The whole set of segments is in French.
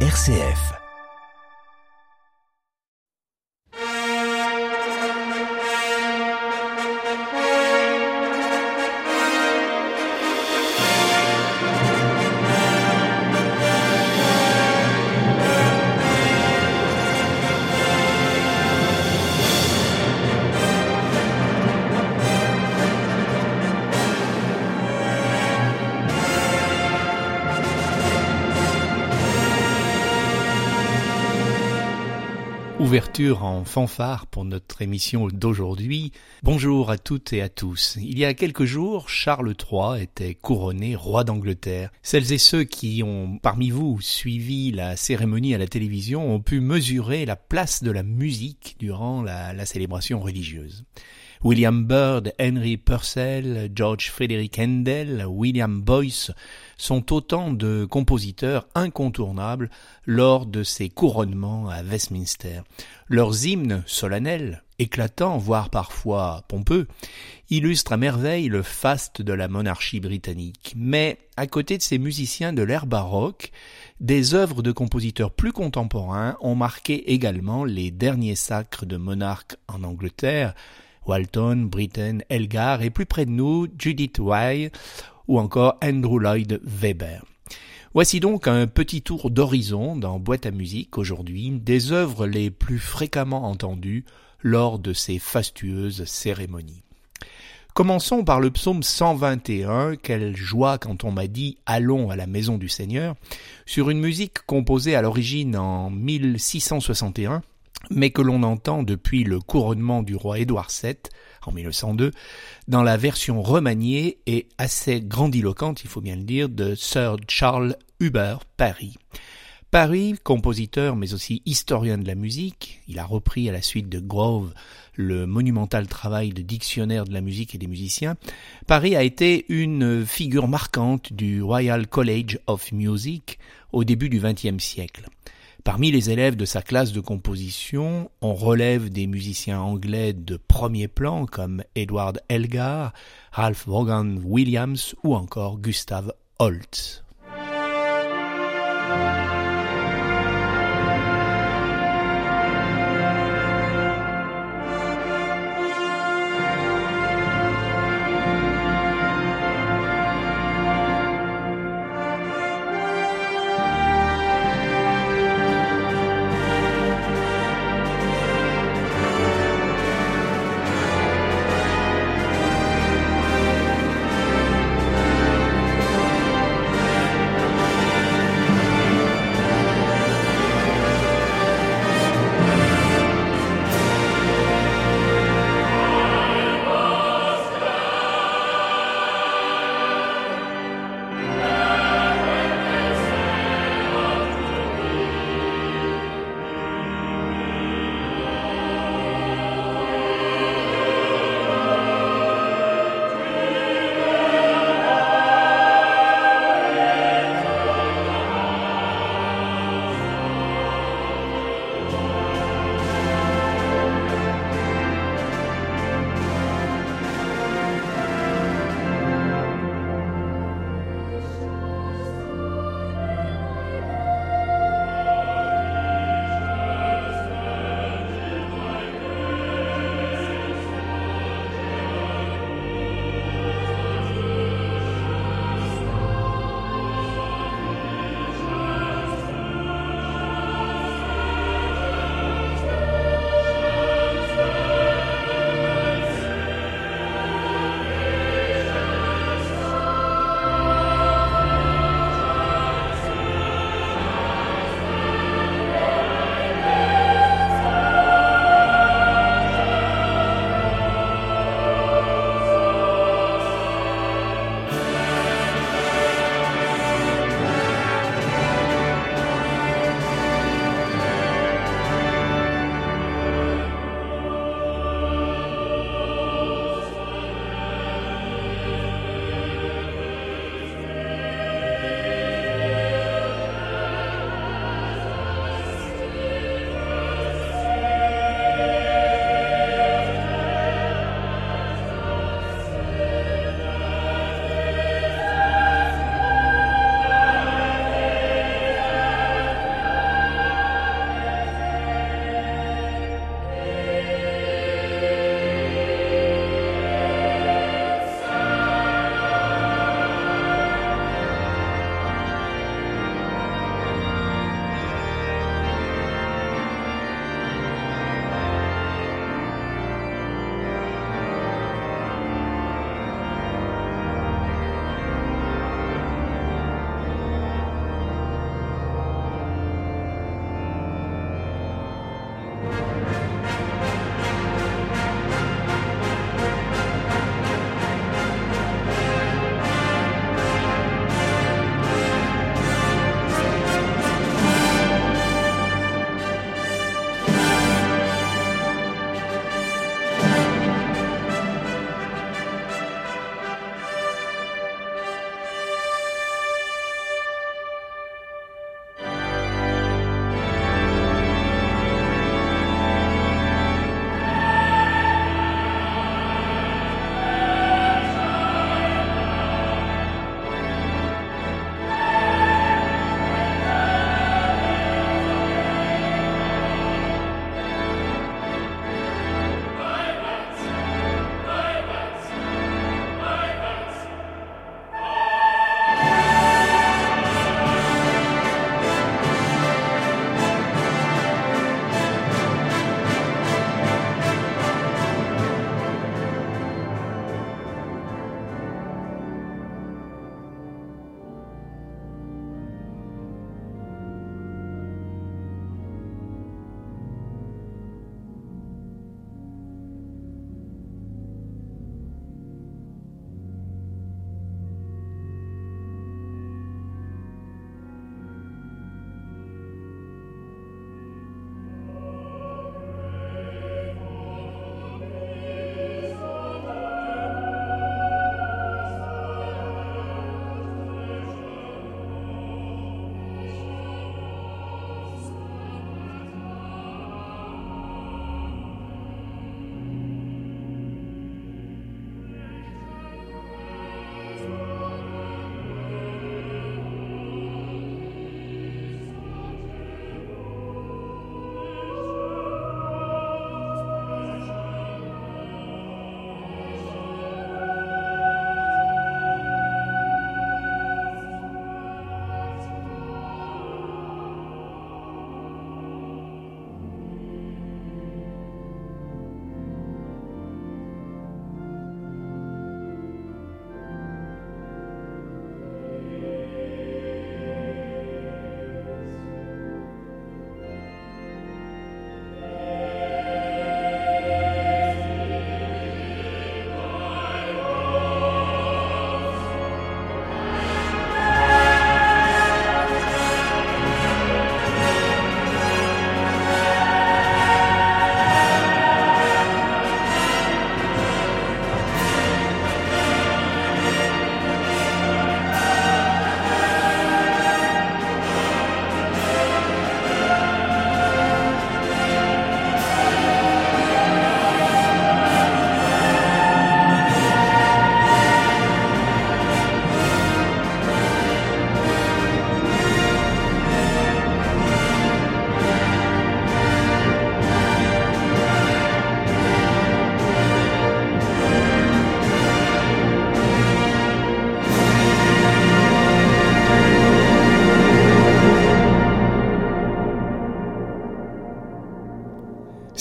RCF. En fanfare pour notre émission d'aujourd'hui. Bonjour à toutes et à tous. Il y a quelques jours, Charles III était couronné roi d'Angleterre. Celles et ceux qui ont parmi vous suivi la cérémonie à la télévision ont pu mesurer la place de la musique durant la, la célébration religieuse. William Byrd, Henry Purcell, George Frederick Handel, William Boyce sont autant de compositeurs incontournables lors de ces couronnements à Westminster. Leurs hymnes solennels, éclatants, voire parfois pompeux, illustrent à merveille le faste de la monarchie britannique. Mais à côté de ces musiciens de l'ère baroque, des œuvres de compositeurs plus contemporains ont marqué également les derniers sacres de monarques en Angleterre, Walton, Britten, Elgar et plus près de nous, Judith Way ou encore Andrew Lloyd Webber. Voici donc un petit tour d'horizon dans Boîte à musique aujourd'hui des œuvres les plus fréquemment entendues lors de ces fastueuses cérémonies. Commençons par le psaume 121, quelle joie quand on m'a dit Allons à la maison du Seigneur, sur une musique composée à l'origine en 1661 mais que l'on entend depuis le couronnement du roi Édouard VII en 1902 dans la version remaniée et assez grandiloquente, il faut bien le dire, de Sir Charles Huber Paris. Paris, compositeur mais aussi historien de la musique, il a repris à la suite de Grove le monumental travail de dictionnaire de la musique et des musiciens, Paris a été une figure marquante du Royal College of Music au début du XXe siècle. Parmi les élèves de sa classe de composition, on relève des musiciens anglais de premier plan comme Edward Elgar, Ralph Vaughan Williams ou encore Gustav Holst.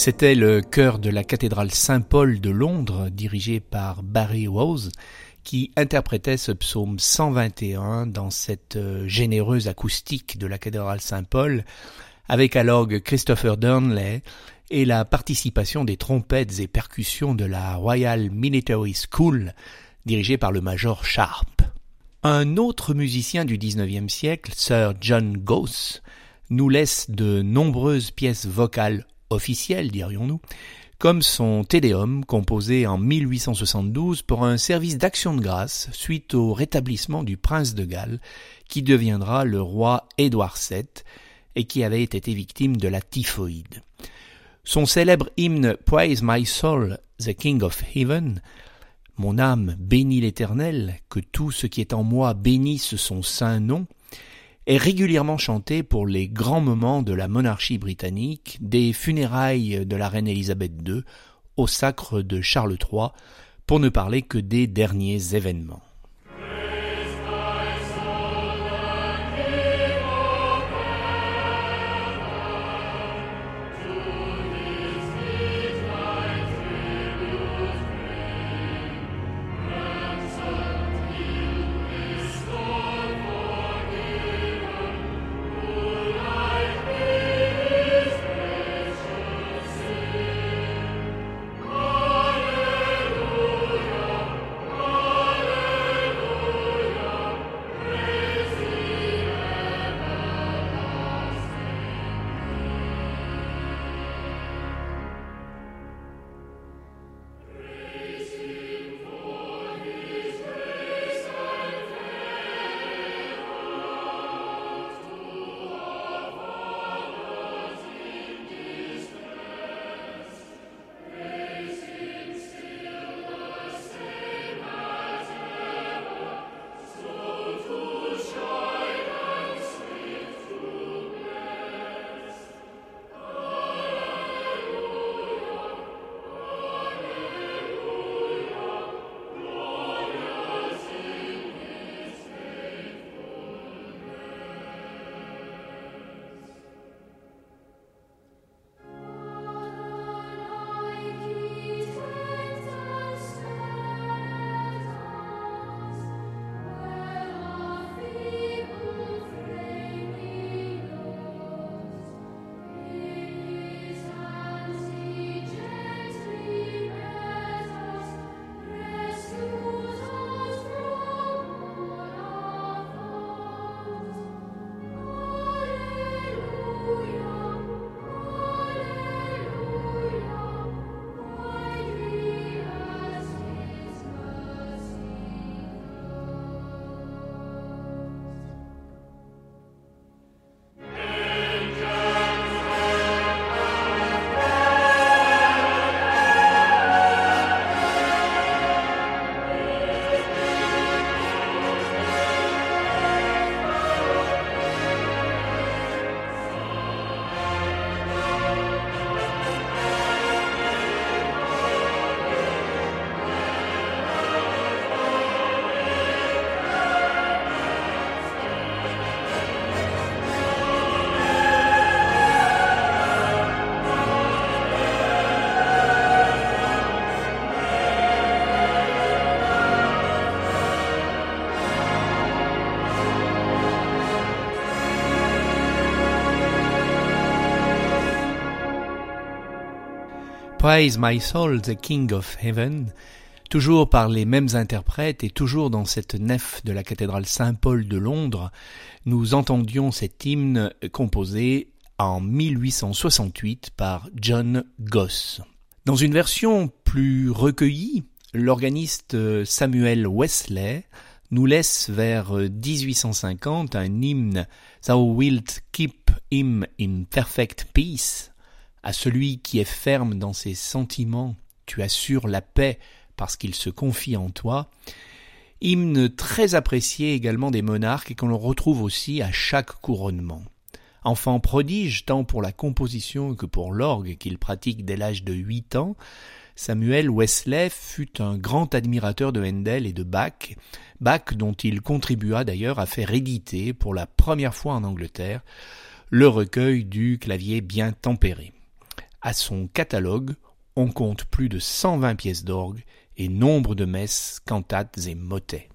C'était le chœur de la cathédrale Saint-Paul de Londres, dirigé par Barry Rose, qui interprétait ce psaume 121 dans cette euh, généreuse acoustique de la cathédrale Saint-Paul, avec à l'orgue Christopher Durnley et la participation des trompettes et percussions de la Royal Military School, dirigée par le major Sharp. Un autre musicien du XIXe siècle, Sir John Goss, nous laisse de nombreuses pièces vocales officiel, dirions-nous, comme son Tédéum composé en 1872 pour un service d'action de grâce suite au rétablissement du prince de Galles qui deviendra le roi Édouard VII et qui avait été victime de la typhoïde. Son célèbre hymne Praise my soul, the King of Heaven, Mon âme bénit l'Éternel, que tout ce qui est en moi bénisse son saint nom, est régulièrement chanté pour les grands moments de la monarchie britannique, des funérailles de la reine Élisabeth II au sacre de Charles III, pour ne parler que des derniers événements. Praise My Soul, the King of Heaven, toujours par les mêmes interprètes et toujours dans cette nef de la cathédrale Saint-Paul de Londres, nous entendions cet hymne composé en 1868 par John Goss. Dans une version plus recueillie, l'organiste Samuel Wesley nous laisse vers 1850 un hymne Thou wilt keep him in perfect peace à celui qui est ferme dans ses sentiments, tu assures la paix parce qu'il se confie en toi. Hymne très apprécié également des monarques et qu'on retrouve aussi à chaque couronnement. Enfant prodige tant pour la composition que pour l'orgue qu'il pratique dès l'âge de huit ans, Samuel Wesley fut un grand admirateur de Handel et de Bach, Bach dont il contribua d'ailleurs à faire éditer pour la première fois en Angleterre le recueil du clavier bien tempéré. À son catalogue, on compte plus de 120 pièces d'orgue et nombre de messes, cantates et motets.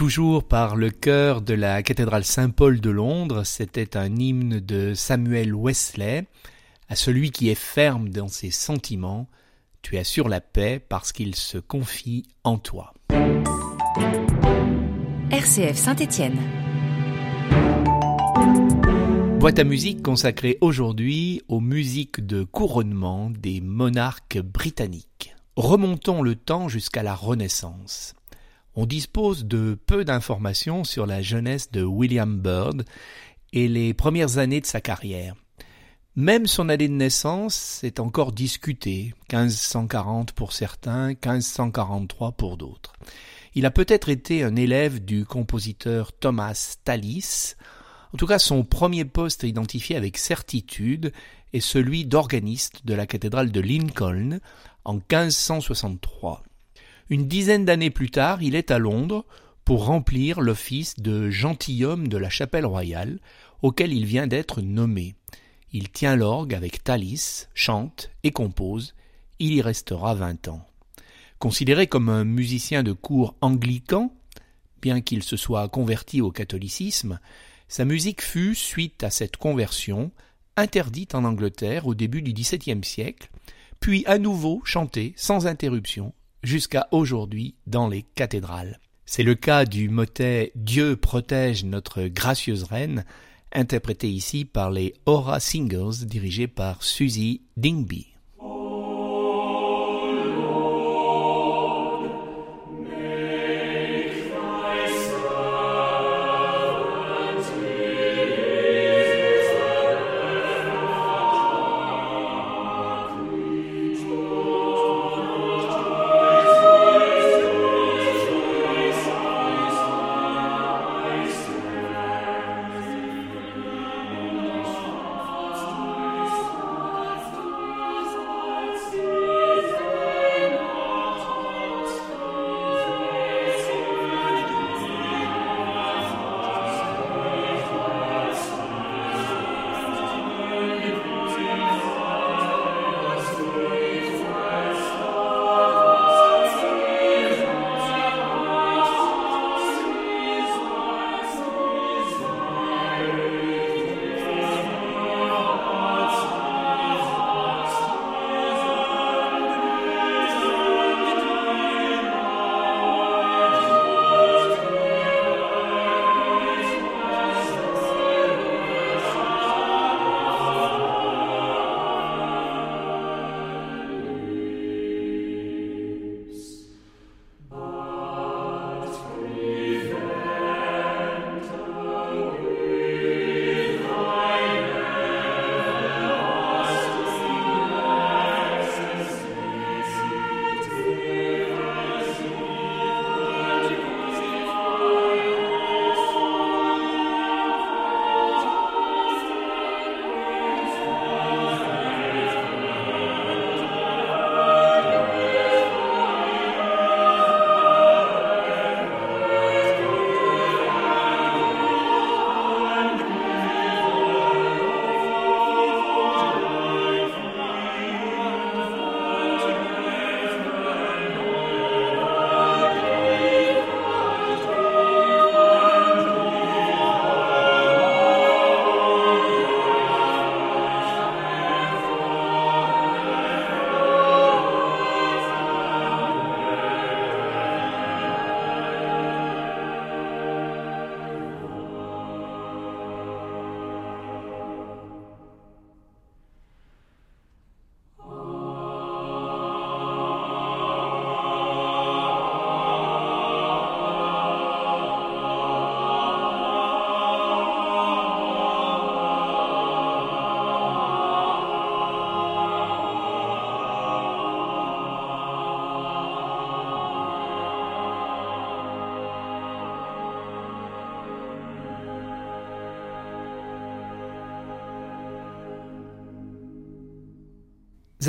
Toujours par le chœur de la cathédrale Saint-Paul de Londres, c'était un hymne de Samuel Wesley, à celui qui est ferme dans ses sentiments, tu assures la paix parce qu'il se confie en toi. RCF Saint-Étienne. Boîte à musique consacrée aujourd'hui aux musiques de couronnement des monarques britanniques. Remontons le temps jusqu'à la Renaissance. On dispose de peu d'informations sur la jeunesse de William Byrd et les premières années de sa carrière. Même son année de naissance est encore discutée, 1540 pour certains, 1543 pour d'autres. Il a peut-être été un élève du compositeur Thomas Tallis, en tout cas, son premier poste identifié avec certitude est celui d'organiste de la cathédrale de Lincoln en 1563. Une dizaine d'années plus tard, il est à Londres pour remplir l'office de gentilhomme de la chapelle royale, auquel il vient d'être nommé. Il tient l'orgue avec Thalys, chante et compose. Il y restera vingt ans. Considéré comme un musicien de cour anglican, bien qu'il se soit converti au catholicisme, sa musique fut, suite à cette conversion, interdite en Angleterre au début du XVIIe siècle, puis à nouveau chantée sans interruption jusqu'à aujourd'hui dans les cathédrales. C'est le cas du motet Dieu protège notre gracieuse reine, interprété ici par les Aura Singers dirigés par Susie Dingby.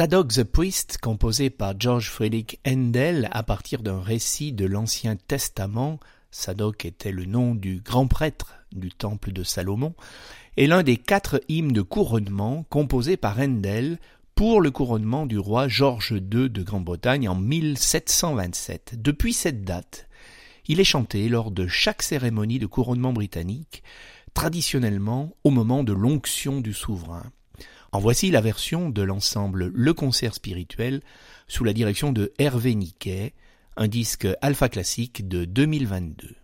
Zadok the Priest, composé par George Friedrich Handel à partir d'un récit de l'Ancien Testament, Zadok était le nom du grand prêtre du temple de Salomon, est l'un des quatre hymnes de couronnement composés par Handel pour le couronnement du roi George II de Grande-Bretagne en 1727. Depuis cette date, Il est chanté lors de chaque cérémonie de couronnement britannique, traditionnellement au moment de l'onction du souverain. En voici la version de l'ensemble Le Concert Spirituel sous la direction de Hervé Niquet, un disque alpha classique de 2022.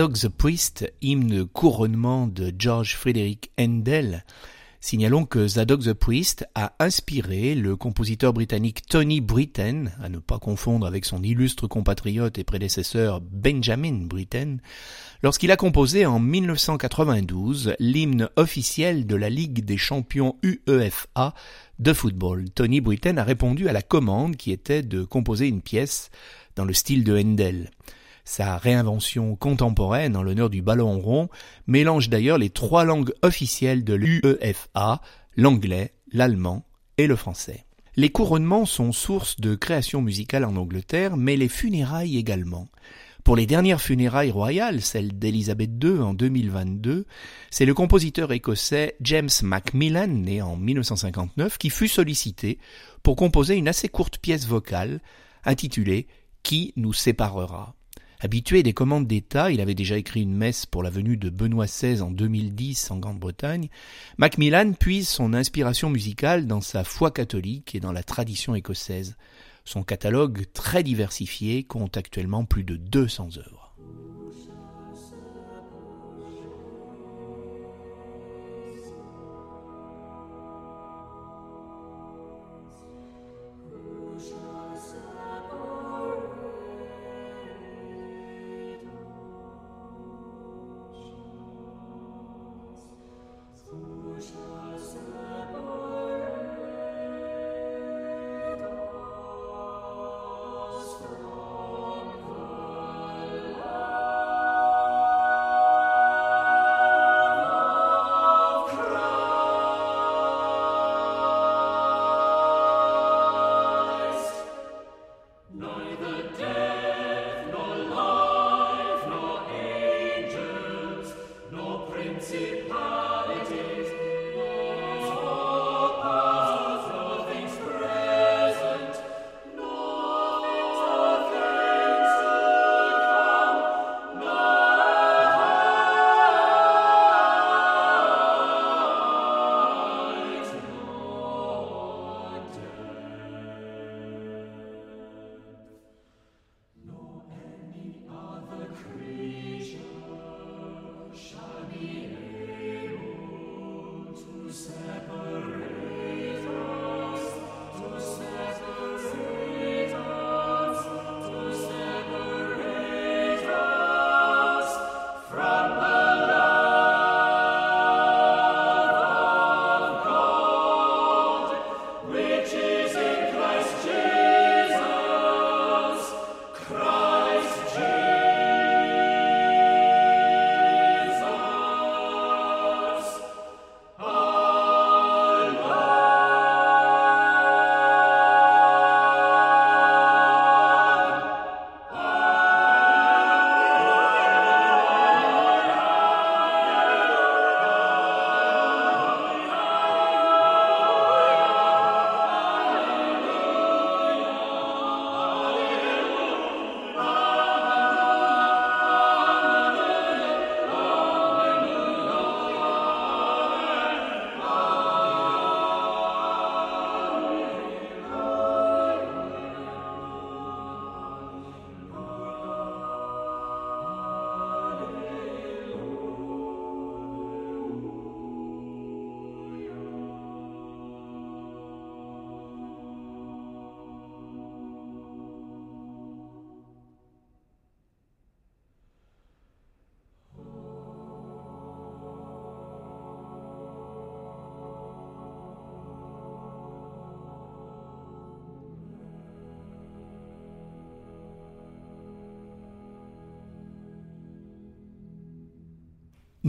Zadok the Priest, hymne couronnement de George Frederick Handel, Signalons que Zadok the Priest a inspiré le compositeur britannique Tony Britten, à ne pas confondre avec son illustre compatriote et prédécesseur Benjamin Britten, lorsqu'il a composé en 1992 l'hymne officiel de la Ligue des champions UEFA de football. Tony Britten a répondu à la commande qui était de composer une pièce dans le style de Handel. Sa réinvention contemporaine en l'honneur du ballon rond mélange d'ailleurs les trois langues officielles de l'UEFA, l'anglais, l'allemand et le français. Les couronnements sont source de création musicale en Angleterre, mais les funérailles également. Pour les dernières funérailles royales, celles d'Élisabeth II en 2022, c'est le compositeur écossais James Macmillan, né en 1959, qui fut sollicité pour composer une assez courte pièce vocale intitulée Qui nous séparera Habitué des commandes d'État, il avait déjà écrit une messe pour la venue de Benoît XVI en 2010 en Grande-Bretagne. Macmillan puise son inspiration musicale dans sa foi catholique et dans la tradition écossaise. Son catalogue, très diversifié, compte actuellement plus de 200 œuvres.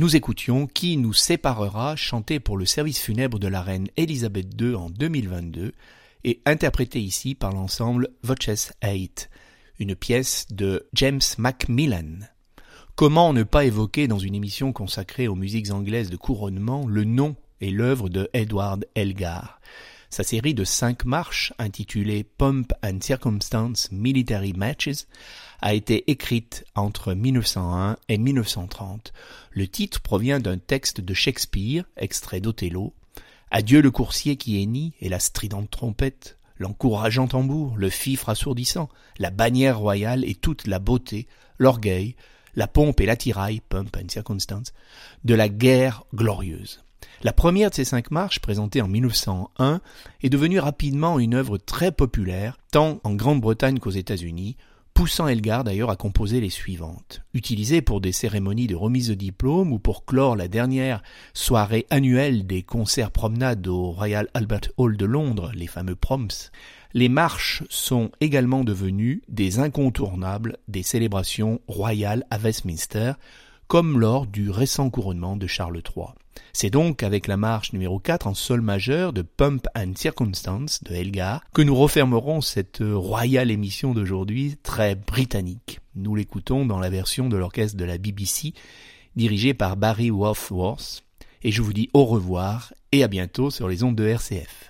Nous écoutions Qui nous séparera, chanté pour le service funèbre de la reine Elisabeth II en 2022 et interprété ici par l'ensemble Voces 8, une pièce de James Macmillan. Comment ne pas évoquer dans une émission consacrée aux musiques anglaises de couronnement le nom et l'œuvre de Edward Elgar? Sa série de cinq marches intitulée Pomp and Circumstance Military Matches a été écrite entre 1901 et 1930. Le titre provient d'un texte de Shakespeare, extrait d'Othello. Adieu le coursier qui hennit et la stridente trompette, l'encourageant tambour, le fifre assourdissant, la bannière royale et toute la beauté, l'orgueil, la pompe et l'attirail, pump and circumstance, de la guerre glorieuse. La première de ces cinq marches, présentée en 1901, est devenue rapidement une œuvre très populaire, tant en Grande-Bretagne qu'aux États-Unis, poussant Elgar d'ailleurs à composer les suivantes. Utilisées pour des cérémonies de remise de diplôme ou pour clore la dernière soirée annuelle des concerts promenades au Royal Albert Hall de Londres, les fameux proms, les marches sont également devenues des incontournables des célébrations royales à Westminster, comme lors du récent couronnement de Charles III. C'est donc avec la marche numéro 4 en sol majeur de Pump and Circumstance de Elgar que nous refermerons cette royale émission d'aujourd'hui très britannique. Nous l'écoutons dans la version de l'orchestre de la BBC dirigé par Barry Wolfworth et je vous dis au revoir et à bientôt sur les ondes de RCF.